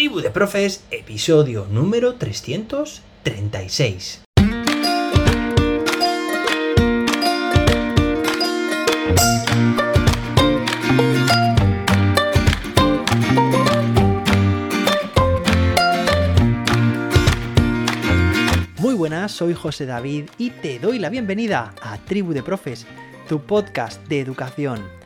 Tribu de Profes, episodio número 336. Muy buenas, soy José David y te doy la bienvenida a Tribu de Profes, tu podcast de educación.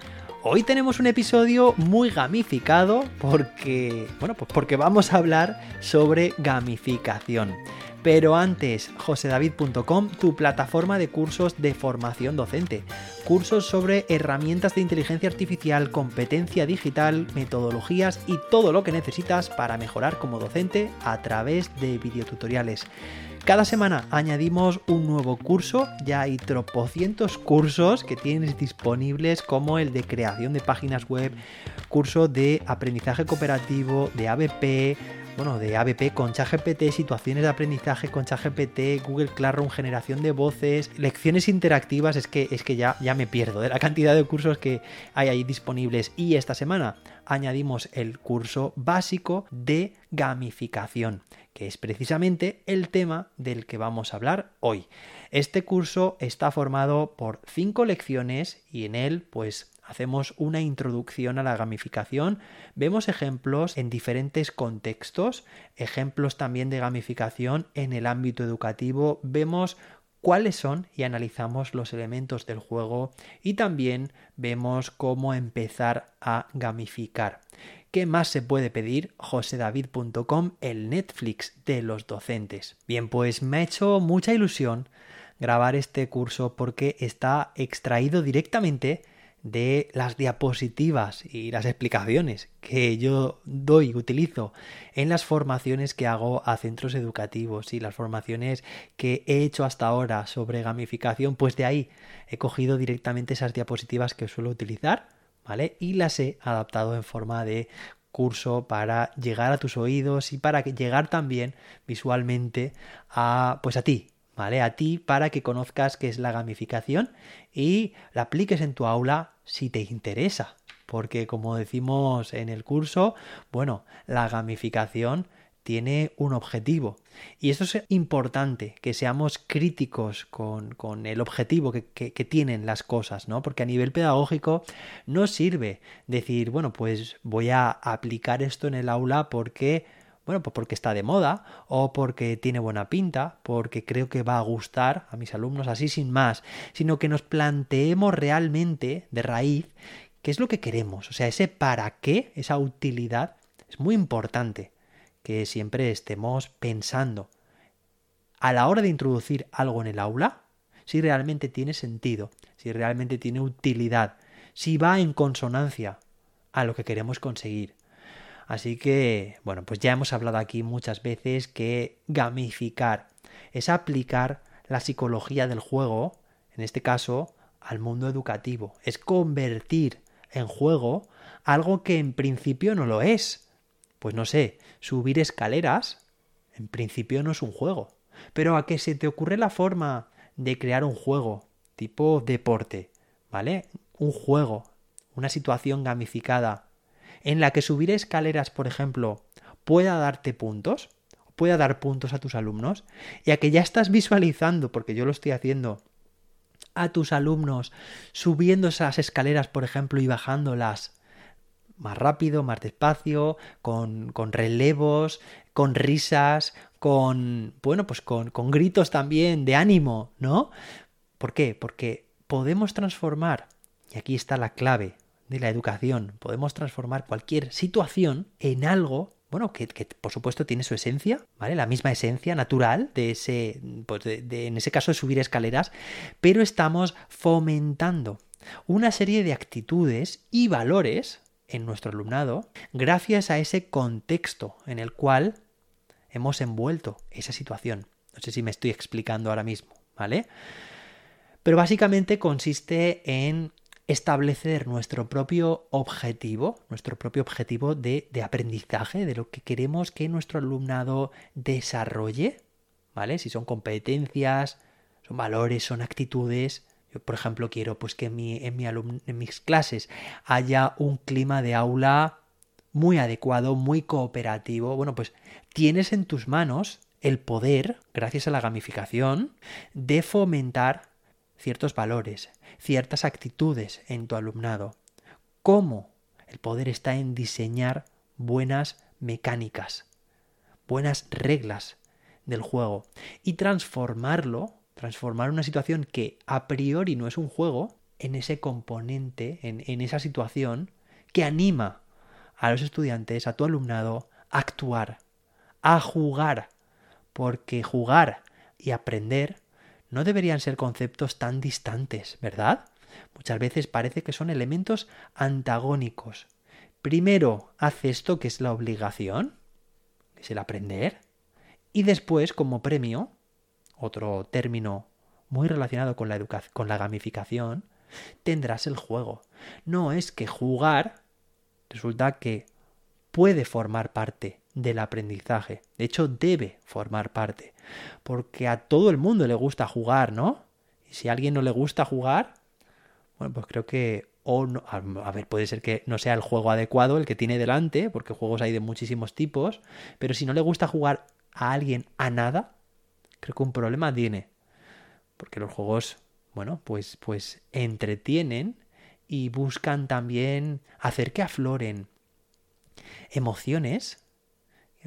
Hoy tenemos un episodio muy gamificado porque, bueno, pues porque vamos a hablar sobre gamificación. Pero antes, josedavid.com, tu plataforma de cursos de formación docente. Cursos sobre herramientas de inteligencia artificial, competencia digital, metodologías y todo lo que necesitas para mejorar como docente a través de videotutoriales. Cada semana añadimos un nuevo curso, ya hay tropocientos cursos que tienes disponibles como el de creación de páginas web, curso de aprendizaje cooperativo, de ABP, bueno, de ABP con ChatGPT, situaciones de aprendizaje con ChatGPT, Google Classroom, generación de voces, lecciones interactivas, es que, es que ya, ya me pierdo de la cantidad de cursos que hay ahí disponibles. Y esta semana añadimos el curso básico de gamificación que es precisamente el tema del que vamos a hablar hoy. Este curso está formado por cinco lecciones y en él pues hacemos una introducción a la gamificación, vemos ejemplos en diferentes contextos, ejemplos también de gamificación en el ámbito educativo, vemos cuáles son y analizamos los elementos del juego y también vemos cómo empezar a gamificar. ¿Qué más se puede pedir? josedavid.com, el Netflix de los docentes. Bien, pues me ha hecho mucha ilusión grabar este curso porque está extraído directamente de las diapositivas y las explicaciones que yo doy, utilizo en las formaciones que hago a centros educativos y las formaciones que he hecho hasta ahora sobre gamificación, pues de ahí he cogido directamente esas diapositivas que suelo utilizar ¿vale? Y las he adaptado en forma de curso para llegar a tus oídos y para llegar también visualmente a pues a ti, ¿vale? A ti para que conozcas qué es la gamificación y la apliques en tu aula si te interesa, porque como decimos en el curso, bueno, la gamificación tiene un objetivo. Y eso es importante, que seamos críticos con, el objetivo que, que, tienen las cosas, ¿no? Porque a nivel pedagógico no sirve decir, bueno, pues voy a aplicar esto en el aula porque, bueno, pues porque está de moda o porque tiene buena pinta, porque creo que va a gustar a mis alumnos así sin más, sino que nos planteemos realmente de raíz qué es lo que queremos, o sea, ese para qué, esa utilidad es muy importante que siempre estemos pensando a la hora de introducir algo en el aula, si realmente tiene sentido, si realmente tiene utilidad, si va en consonancia a lo que queremos conseguir. Así que, bueno, pues ya hemos hablado aquí muchas veces que gamificar es aplicar la psicología del juego, en este caso, al mundo educativo. Es convertir en juego algo que en principio no lo es. Pues no sé, subir escaleras, en principio no es un juego. Pero a que se te ocurre la forma de crear un juego tipo deporte, ¿vale? Un juego, una situación gamificada, en la que subir escaleras, por ejemplo, pueda darte puntos, pueda dar puntos a tus alumnos, y a que ya estás visualizando, porque yo lo estoy haciendo, a tus alumnos subiendo esas escaleras, por ejemplo, y bajándolas más rápido, más despacio, con, con relevos, con risas, con, bueno, pues con, con gritos también de ánimo, ¿no? ¿Por qué? Porque podemos transformar, y aquí está la clave de la educación, podemos transformar cualquier situación en algo bueno, que, que, por supuesto tiene su esencia, ¿vale? La misma esencia natural de ese, pues de, en ese caso de subir escaleras, pero estamos fomentando una serie de actitudes y valores en nuestro alumnado gracias a ese contexto en el cual hemos envuelto esa situación. No sé si me estoy explicando ahora mismo, ¿vale? Pero básicamente consiste en establecer nuestro propio objetivo, nuestro propio objetivo de, de, aprendizaje, de lo que queremos que nuestro alumnado desarrolle, ¿vale? Si son competencias, son valores, son actitudes, por ejemplo, quiero pues que en, mi en mis clases haya un clima de aula muy adecuado, muy cooperativo, bueno, pues tienes en tus manos el poder, gracias a la gamificación, de fomentar ciertos valores, ciertas actitudes en tu alumnado. ¿Cómo? El poder está en diseñar buenas mecánicas, buenas reglas del juego y transformarlo, transformar una situación que a priori no es un juego, en ese componente, en, esa situación que anima a los estudiantes, a tu alumnado, a actuar, a jugar, porque jugar y aprender no deberían ser conceptos tan distantes, ¿verdad? Muchas veces parece que son elementos antagónicos. Primero hace esto que es la obligación, que es el aprender, y después, como premio, otro término muy relacionado con la, con la gamificación, tendrás el juego. No es que jugar resulta que puede formar parte del aprendizaje. De hecho, debe formar parte. Porque a todo el mundo le gusta jugar, ¿no? Y si a alguien no le gusta jugar, bueno, pues creo que... O no, a ver, puede ser que no sea el juego adecuado el que tiene delante, porque juegos hay de muchísimos tipos, pero si no le gusta jugar a alguien a nada, creo que un problema tiene. Porque los juegos, bueno, pues, pues entretienen y buscan también hacer que afloren emociones,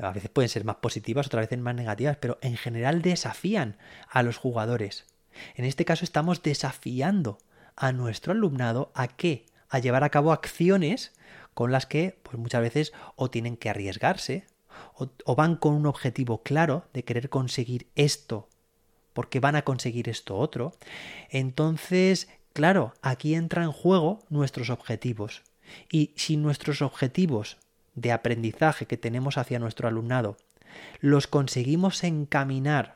a veces pueden ser más positivas, otras veces más negativas, pero en general desafían a los jugadores. En este caso estamos desafiando a nuestro alumnado a qué? A llevar a cabo acciones con las que pues muchas veces o tienen que arriesgarse o, o van con un objetivo claro de querer conseguir esto porque van a conseguir esto otro. Entonces, claro, aquí entra en juego nuestros objetivos. Y si nuestros objetivos de aprendizaje que tenemos hacia nuestro alumnado los conseguimos encaminar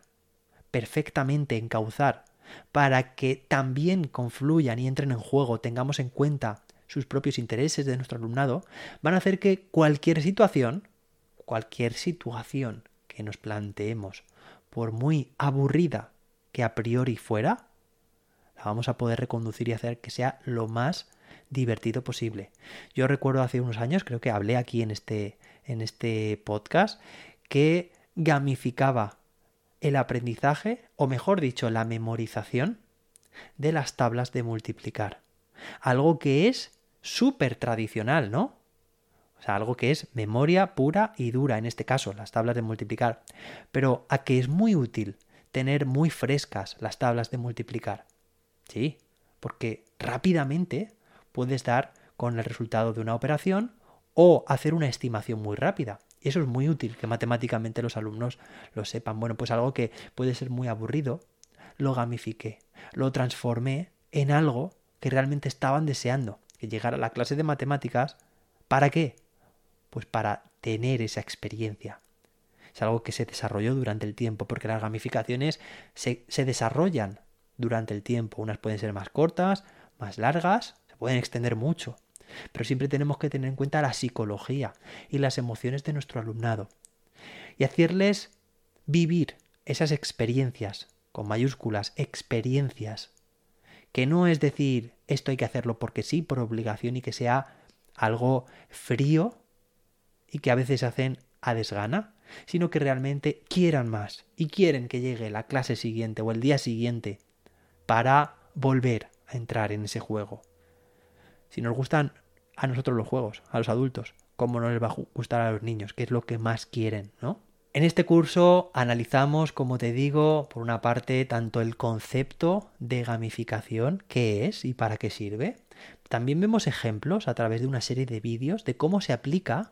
perfectamente, encauzar, para que también confluyan y entren en juego, tengamos en cuenta sus propios intereses de nuestro alumnado, van a hacer que cualquier situación, cualquier situación que nos planteemos, por muy aburrida que a priori fuera, la vamos a poder reconducir y hacer que sea lo más divertido posible. Yo recuerdo hace unos años, creo que hablé aquí en este, en este podcast, que gamificaba el aprendizaje, o mejor dicho, la memorización de las tablas de multiplicar. Algo que es súper tradicional, ¿no? O sea, algo que es memoria pura y dura, en este caso, las tablas de multiplicar. Pero a que es muy útil tener muy frescas las tablas de multiplicar. Sí, porque rápidamente puedes dar con el resultado de una operación o hacer una estimación muy rápida. Y eso es muy útil, que matemáticamente los alumnos lo sepan. Bueno, pues algo que puede ser muy aburrido, lo gamifiqué, lo transformé en algo que realmente estaban deseando, que llegara a la clase de matemáticas. ¿Para qué? Pues para tener esa experiencia. Es algo que se desarrolló durante el tiempo, porque las gamificaciones se, se desarrollan durante el tiempo. Unas pueden ser más cortas, más largas, pueden extender mucho. Pero siempre tenemos que tener en cuenta la psicología y las emociones de nuestro alumnado. Y hacerles vivir esas experiencias, con mayúsculas, experiencias. Que no es decir, esto hay que hacerlo porque sí, por obligación y que sea algo frío y que a veces hacen a desgana, sino que realmente quieran más y quieren que llegue la clase siguiente o el día siguiente para volver a entrar en ese juego si nos gustan a nosotros los juegos, a los adultos, cómo no les va a gustar a los niños, que es lo que más quieren, ¿no? En este curso analizamos, como te digo, por una parte, tanto el concepto de gamificación, qué es y para qué sirve. También vemos ejemplos a través de una serie de vídeos de cómo se aplica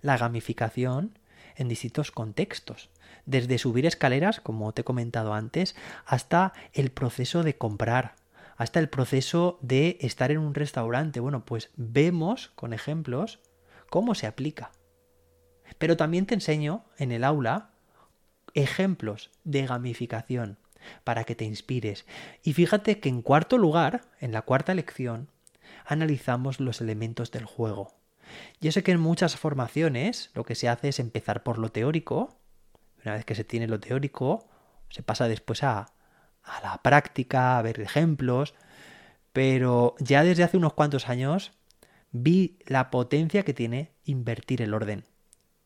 la gamificación en distintos contextos. Desde subir escaleras, como te he comentado antes, hasta el proceso de comprar, hasta el proceso de estar en un restaurante. Bueno, pues vemos con ejemplos cómo se aplica. Pero también te enseño en el aula ejemplos de gamificación para que te inspires. Y fíjate que en cuarto lugar, en la cuarta lección, analizamos los elementos del juego. Yo sé que en muchas formaciones lo que se hace es empezar por lo teórico. Una vez que se tiene lo teórico, se pasa después a, a la práctica, a ver ejemplos, pero ya desde hace unos cuantos años vi la potencia que tiene invertir el orden,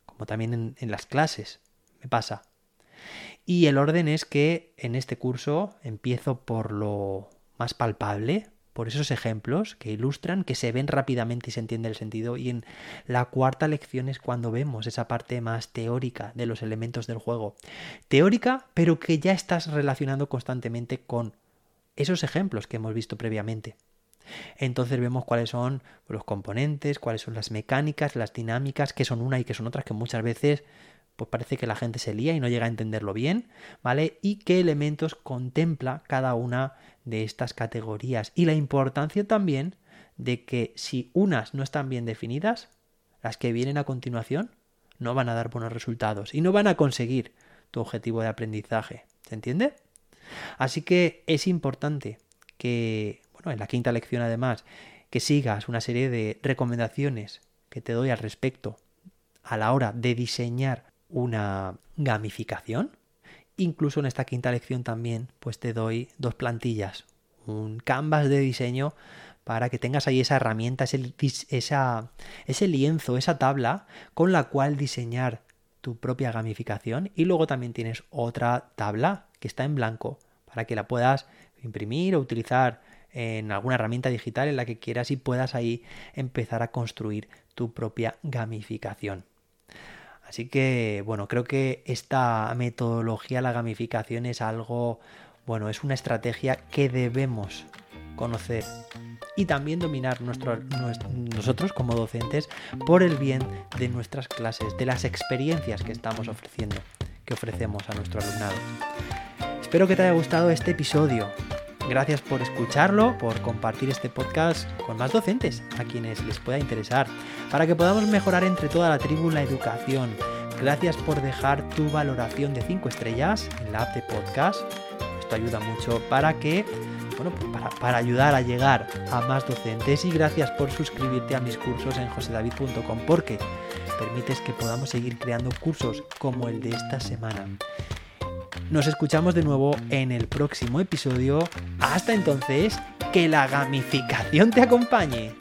como también en, en las clases me pasa. Y el orden es que en este curso empiezo por lo más palpable, por esos ejemplos que ilustran, que se ven rápidamente y se entiende el sentido. Y en la cuarta lección es cuando vemos esa parte más teórica de los elementos del juego. Teórica, pero que ya estás relacionando constantemente con esos ejemplos que hemos visto previamente. Entonces vemos cuáles son los componentes, cuáles son las mecánicas, las dinámicas, que son una y que son otras, que muchas veces pues parece que la gente se lía y no llega a entenderlo bien, ¿vale? Y qué elementos contempla cada una de estas categorías. Y la importancia también de que si unas no están bien definidas, las que vienen a continuación no van a dar buenos resultados y no van a conseguir tu objetivo de aprendizaje. ¿Se entiende? Así que es importante que, bueno, en la quinta lección además, que sigas una serie de recomendaciones que te doy al respecto a la hora de diseñar una gamificación. Incluso en esta quinta lección también pues te doy dos plantillas, un canvas de diseño para que tengas ahí esa herramienta, ese, ese lienzo, esa tabla con la cual diseñar tu propia gamificación y luego también tienes otra tabla que está en blanco para que la puedas imprimir o utilizar en alguna herramienta digital en la que quieras y puedas ahí empezar a construir tu propia gamificación. Así que, bueno, creo que esta metodología, la gamificación, es algo, bueno, es una estrategia que debemos conocer y también dominar nosotros como docentes por el bien de nuestras clases, de las experiencias que estamos ofreciendo, que ofrecemos a nuestro alumnado. Espero que te haya gustado este episodio. Gracias por escucharlo, por compartir este podcast con más docentes a quienes les pueda interesar, para que podamos mejorar entre toda la tribu la educación. Gracias por dejar tu valoración de 5 estrellas en la app de podcast. Esto ayuda mucho para que, bueno, pues para, para ayudar a llegar a más docentes y gracias por suscribirte a mis cursos en josedavid.com porque permites que podamos seguir creando cursos como el de esta semana. Nos escuchamos de nuevo en el próximo episodio. Hasta entonces, que la gamificación te acompañe.